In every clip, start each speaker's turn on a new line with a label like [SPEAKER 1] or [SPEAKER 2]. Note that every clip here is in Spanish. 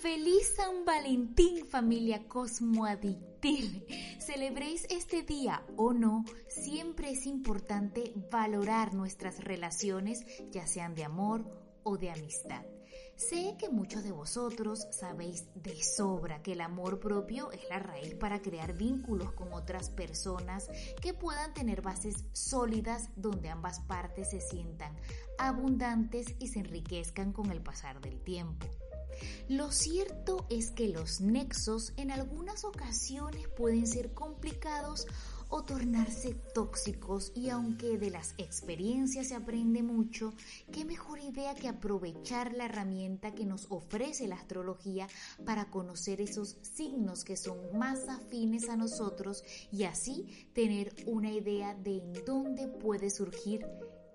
[SPEAKER 1] Feliz San Valentín familia Cosmoadictil. Celebréis este día o no, siempre es importante valorar nuestras relaciones, ya sean de amor o de amistad. Sé que muchos de vosotros sabéis de sobra que el amor propio es la raíz para crear vínculos con otras personas que puedan tener bases sólidas donde ambas partes se sientan abundantes y se enriquezcan con el pasar del tiempo. Lo cierto es que los nexos en algunas ocasiones pueden ser complicados o tornarse tóxicos y aunque de las experiencias se aprende mucho, qué mejor idea que aprovechar la herramienta que nos ofrece la astrología para conocer esos signos que son más afines a nosotros y así tener una idea de en dónde puede surgir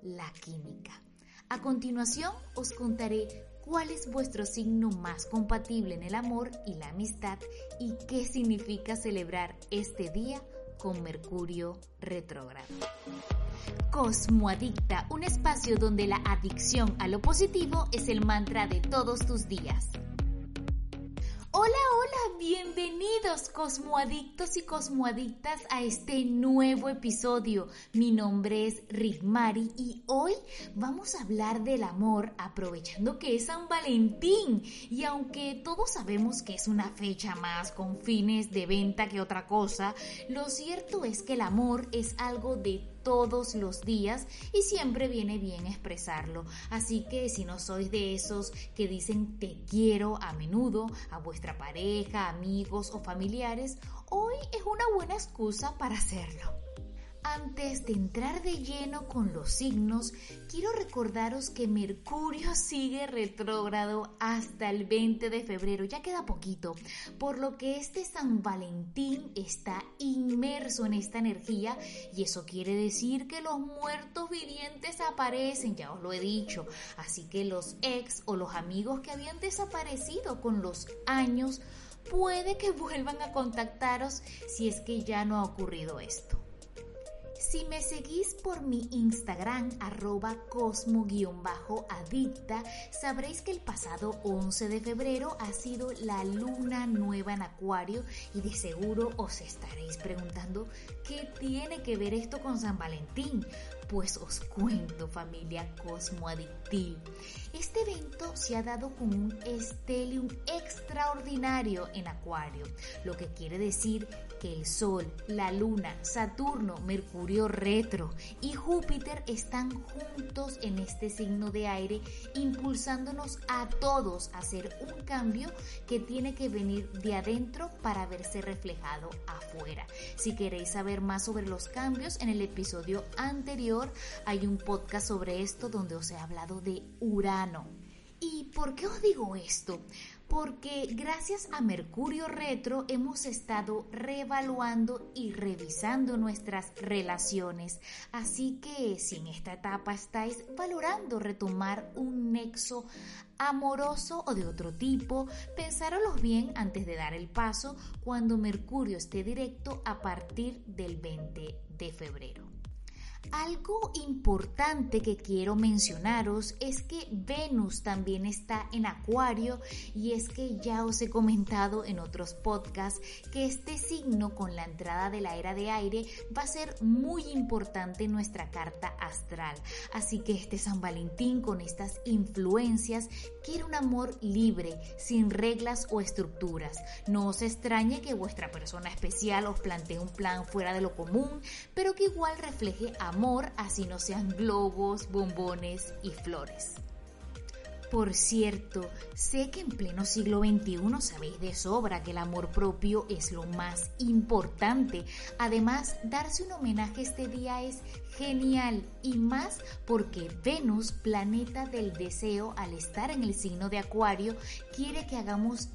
[SPEAKER 1] la química. A continuación os contaré cuál es vuestro signo más compatible en el amor y la amistad y qué significa celebrar este día con Mercurio retrógrado. Cosmoadicta, un espacio donde la adicción a lo positivo es el mantra de todos tus días. Hola, hola, bienvenidos cosmoadictos y cosmoadictas a este nuevo episodio. Mi nombre es Rigmari y hoy vamos a hablar del amor aprovechando que es San Valentín. Y aunque todos sabemos que es una fecha más con fines de venta que otra cosa, lo cierto es que el amor es algo de todos los días y siempre viene bien expresarlo. Así que si no sois de esos que dicen te quiero a menudo a vuestra pareja, amigos o familiares, hoy es una buena excusa para hacerlo. Antes de entrar de lleno con los signos, quiero recordaros que Mercurio sigue retrógrado hasta el 20 de febrero, ya queda poquito, por lo que este San Valentín está inmerso en esta energía y eso quiere decir que los muertos vivientes aparecen, ya os lo he dicho, así que los ex o los amigos que habían desaparecido con los años puede que vuelvan a contactaros si es que ya no ha ocurrido esto. Si me seguís por mi Instagram, arroba cosmo-adicta, sabréis que el pasado 11 de febrero ha sido la luna nueva en Acuario y de seguro os estaréis preguntando qué tiene que ver esto con San Valentín. Pues os cuento familia Cosmoadictil. Este evento se ha dado con un estelium extraordinario en Acuario, lo que quiere decir que el Sol, la Luna, Saturno, Mercurio retro y Júpiter están juntos en este signo de aire, impulsándonos a todos a hacer un cambio que tiene que venir de adentro para verse reflejado afuera. Si queréis saber más sobre los cambios, en el episodio anterior hay un podcast sobre esto donde os he hablado de Urano. ¿Y por qué os digo esto? Porque gracias a Mercurio Retro hemos estado reevaluando y revisando nuestras relaciones. Así que si en esta etapa estáis valorando retomar un nexo amoroso o de otro tipo, pensáronlos bien antes de dar el paso cuando Mercurio esté directo a partir del 20 de febrero. Algo importante que quiero mencionaros es que Venus también está en Acuario y es que ya os he comentado en otros podcasts que este signo con la entrada de la era de aire va a ser muy importante en nuestra carta astral. Así que este San Valentín con estas influencias quiere un amor libre, sin reglas o estructuras. No os extrañe que vuestra persona especial os plantee un plan fuera de lo común, pero que igual refleje amor así no sean globos, bombones y flores. Por cierto, sé que en pleno siglo XXI sabéis de sobra que el amor propio es lo más importante. Además, darse un homenaje este día es genial y más porque Venus, planeta del deseo, al estar en el signo de Acuario, quiere que hagamos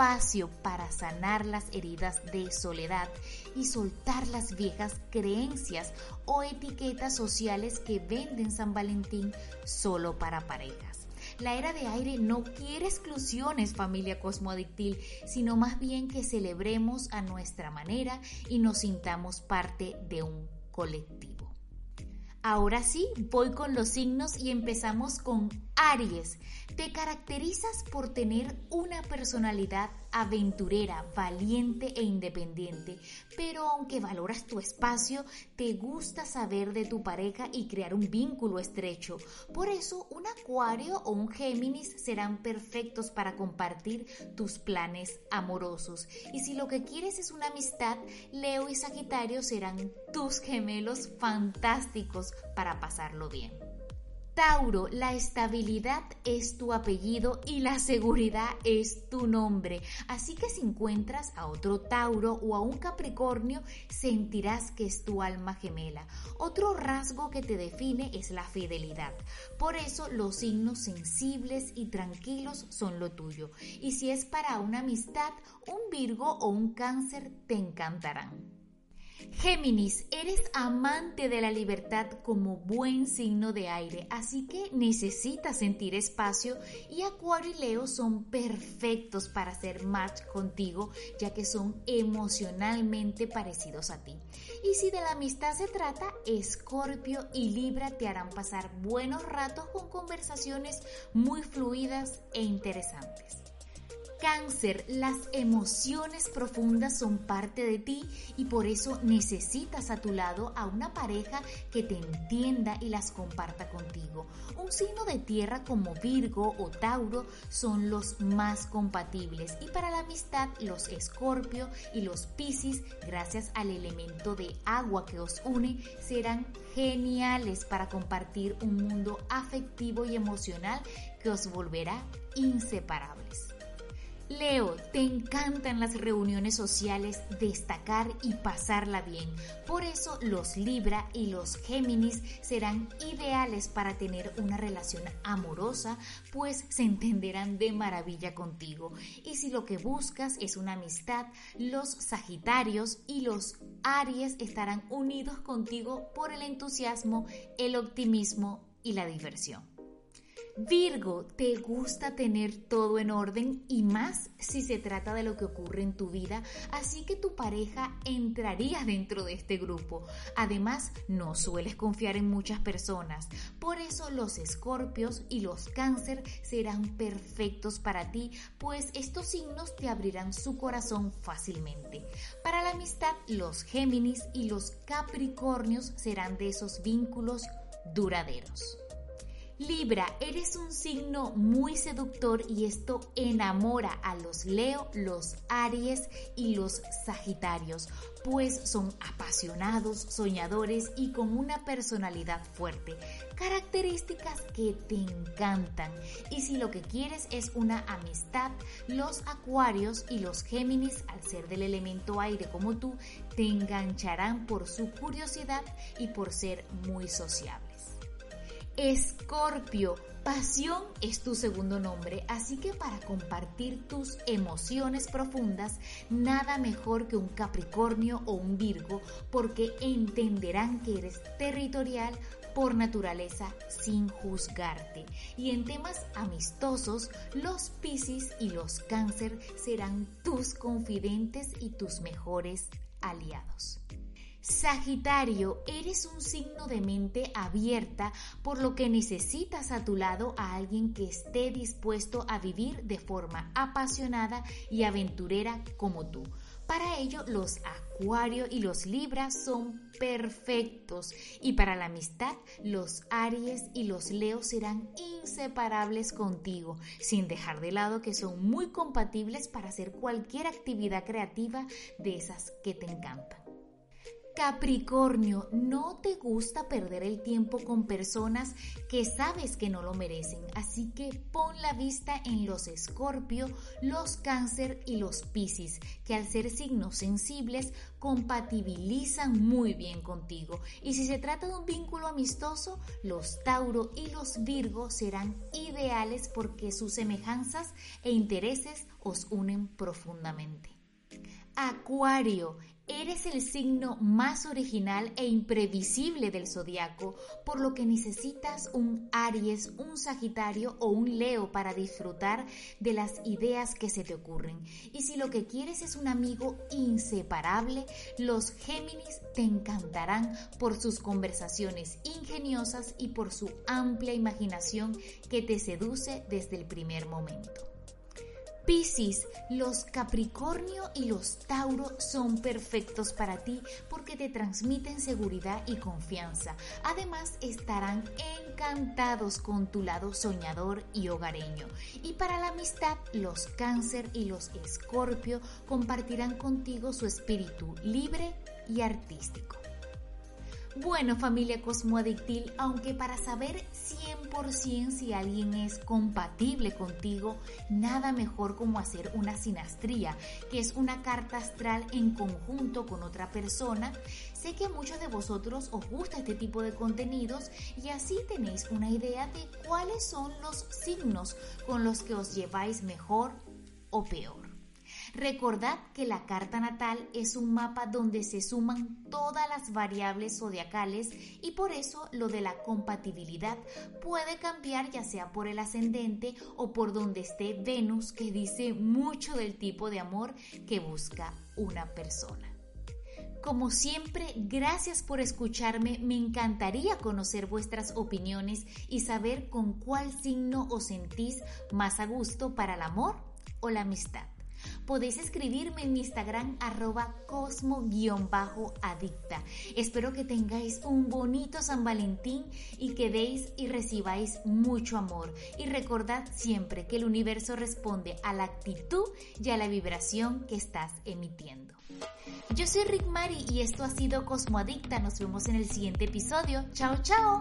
[SPEAKER 1] espacio para sanar las heridas de soledad y soltar las viejas creencias o etiquetas sociales que venden San Valentín solo para parejas. La era de aire no quiere exclusiones, familia cosmoadictil, sino más bien que celebremos a nuestra manera y nos sintamos parte de un colectivo. Ahora sí, voy con los signos y empezamos con Aries, te caracterizas por tener una personalidad aventurera, valiente e independiente, pero aunque valoras tu espacio, te gusta saber de tu pareja y crear un vínculo estrecho. Por eso, un Acuario o un Géminis serán perfectos para compartir tus planes amorosos. Y si lo que quieres es una amistad, Leo y Sagitario serán tus gemelos fantásticos para pasarlo bien. Tauro, la estabilidad es tu apellido y la seguridad es tu nombre. Así que si encuentras a otro Tauro o a un Capricornio, sentirás que es tu alma gemela. Otro rasgo que te define es la fidelidad. Por eso los signos sensibles y tranquilos son lo tuyo. Y si es para una amistad, un Virgo o un Cáncer te encantarán. Géminis, eres amante de la libertad como buen signo de aire, así que necesitas sentir espacio y Acuario y Leo son perfectos para hacer match contigo, ya que son emocionalmente parecidos a ti. Y si de la amistad se trata, Escorpio y Libra te harán pasar buenos ratos con conversaciones muy fluidas e interesantes. Cáncer, las emociones profundas son parte de ti y por eso necesitas a tu lado a una pareja que te entienda y las comparta contigo. Un signo de tierra como Virgo o Tauro son los más compatibles y para la amistad los Escorpio y los Piscis, gracias al elemento de agua que os une, serán geniales para compartir un mundo afectivo y emocional que os volverá inseparables. Leo, te encantan las reuniones sociales, destacar y pasarla bien. Por eso los Libra y los Géminis serán ideales para tener una relación amorosa, pues se entenderán de maravilla contigo. Y si lo que buscas es una amistad, los Sagitarios y los Aries estarán unidos contigo por el entusiasmo, el optimismo y la diversión. Virgo, te gusta tener todo en orden y más si se trata de lo que ocurre en tu vida, así que tu pareja entraría dentro de este grupo. Además, no sueles confiar en muchas personas, por eso los escorpios y los cáncer serán perfectos para ti, pues estos signos te abrirán su corazón fácilmente. Para la amistad, los Géminis y los Capricornios serán de esos vínculos duraderos. Libra, eres un signo muy seductor y esto enamora a los Leo, los Aries y los Sagitarios, pues son apasionados, soñadores y con una personalidad fuerte, características que te encantan. Y si lo que quieres es una amistad, los Acuarios y los Géminis, al ser del elemento aire como tú, te engancharán por su curiosidad y por ser muy sociables. Escorpio, pasión es tu segundo nombre, así que para compartir tus emociones profundas, nada mejor que un Capricornio o un Virgo, porque entenderán que eres territorial por naturaleza sin juzgarte. Y en temas amistosos, los Piscis y los Cáncer serán tus confidentes y tus mejores aliados. Sagitario, eres un signo de mente abierta, por lo que necesitas a tu lado a alguien que esté dispuesto a vivir de forma apasionada y aventurera como tú. Para ello, los Acuario y los Libra son perfectos y para la amistad, los Aries y los Leo serán inseparables contigo, sin dejar de lado que son muy compatibles para hacer cualquier actividad creativa de esas que te encantan. Capricornio, no te gusta perder el tiempo con personas que sabes que no lo merecen, así que pon la vista en los Escorpio, los Cáncer y los Piscis, que al ser signos sensibles compatibilizan muy bien contigo. Y si se trata de un vínculo amistoso, los Tauro y los Virgo serán ideales porque sus semejanzas e intereses os unen profundamente. Acuario, Eres el signo más original e imprevisible del zodiaco, por lo que necesitas un Aries, un Sagitario o un Leo para disfrutar de las ideas que se te ocurren. Y si lo que quieres es un amigo inseparable, los Géminis te encantarán por sus conversaciones ingeniosas y por su amplia imaginación que te seduce desde el primer momento. Piscis, los Capricornio y los Tauro son perfectos para ti porque te transmiten seguridad y confianza. Además, estarán encantados con tu lado soñador y hogareño. Y para la amistad, los Cáncer y los Escorpio compartirán contigo su espíritu libre y artístico. Bueno, familia Cosmoadictil, aunque para saber 100% si alguien es compatible contigo, nada mejor como hacer una sinastría, que es una carta astral en conjunto con otra persona. Sé que a muchos de vosotros os gusta este tipo de contenidos y así tenéis una idea de cuáles son los signos con los que os lleváis mejor o peor. Recordad que la carta natal es un mapa donde se suman todas las variables zodiacales y por eso lo de la compatibilidad puede cambiar ya sea por el ascendente o por donde esté Venus que dice mucho del tipo de amor que busca una persona. Como siempre, gracias por escucharme. Me encantaría conocer vuestras opiniones y saber con cuál signo os sentís más a gusto para el amor o la amistad. Podéis escribirme en mi Instagram arroba cosmo-adicta. Espero que tengáis un bonito San Valentín y que deis y recibáis mucho amor. Y recordad siempre que el universo responde a la actitud y a la vibración que estás emitiendo. Yo soy Rick Mari y esto ha sido Cosmo Adicta. Nos vemos en el siguiente episodio. Chao, chao.